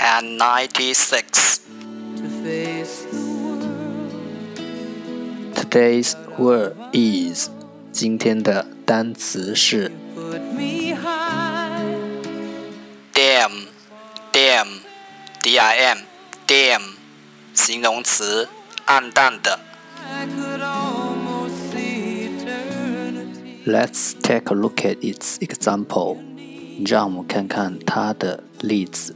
and ninety-six. Today's word is 今天的单词是 dim, dim, d-i-m, dim，形容词，暗淡的。Let's take a look at its example. 让我们看看它的 例子。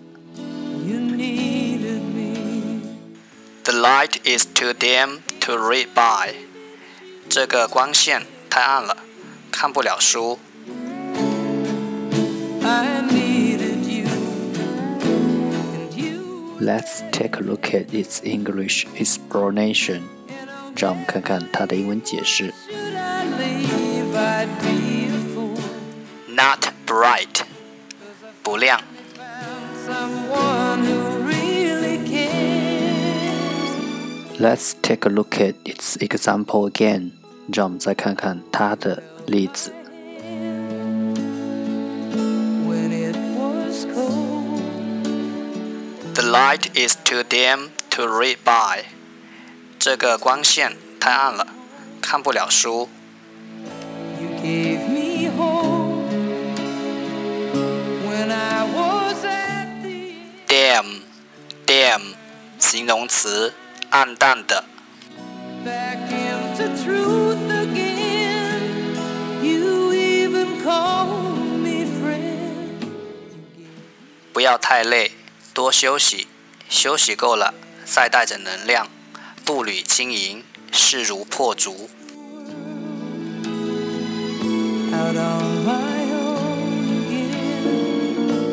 The light is too dim to read by。这个光线太暗了，看不了书。Let's take a look at its English explanation。让我们看看它的英文解释。Not bright。不亮。 Let's take a look at its example again。让我们再看看它的例子。The light is too dim to read by。这个光线太暗了，看不了书。 dim，dim，形容词，暗淡的。不要太累，多休息，休息够了，再带着能量，步履轻盈，势如破竹。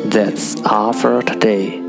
That's all for today。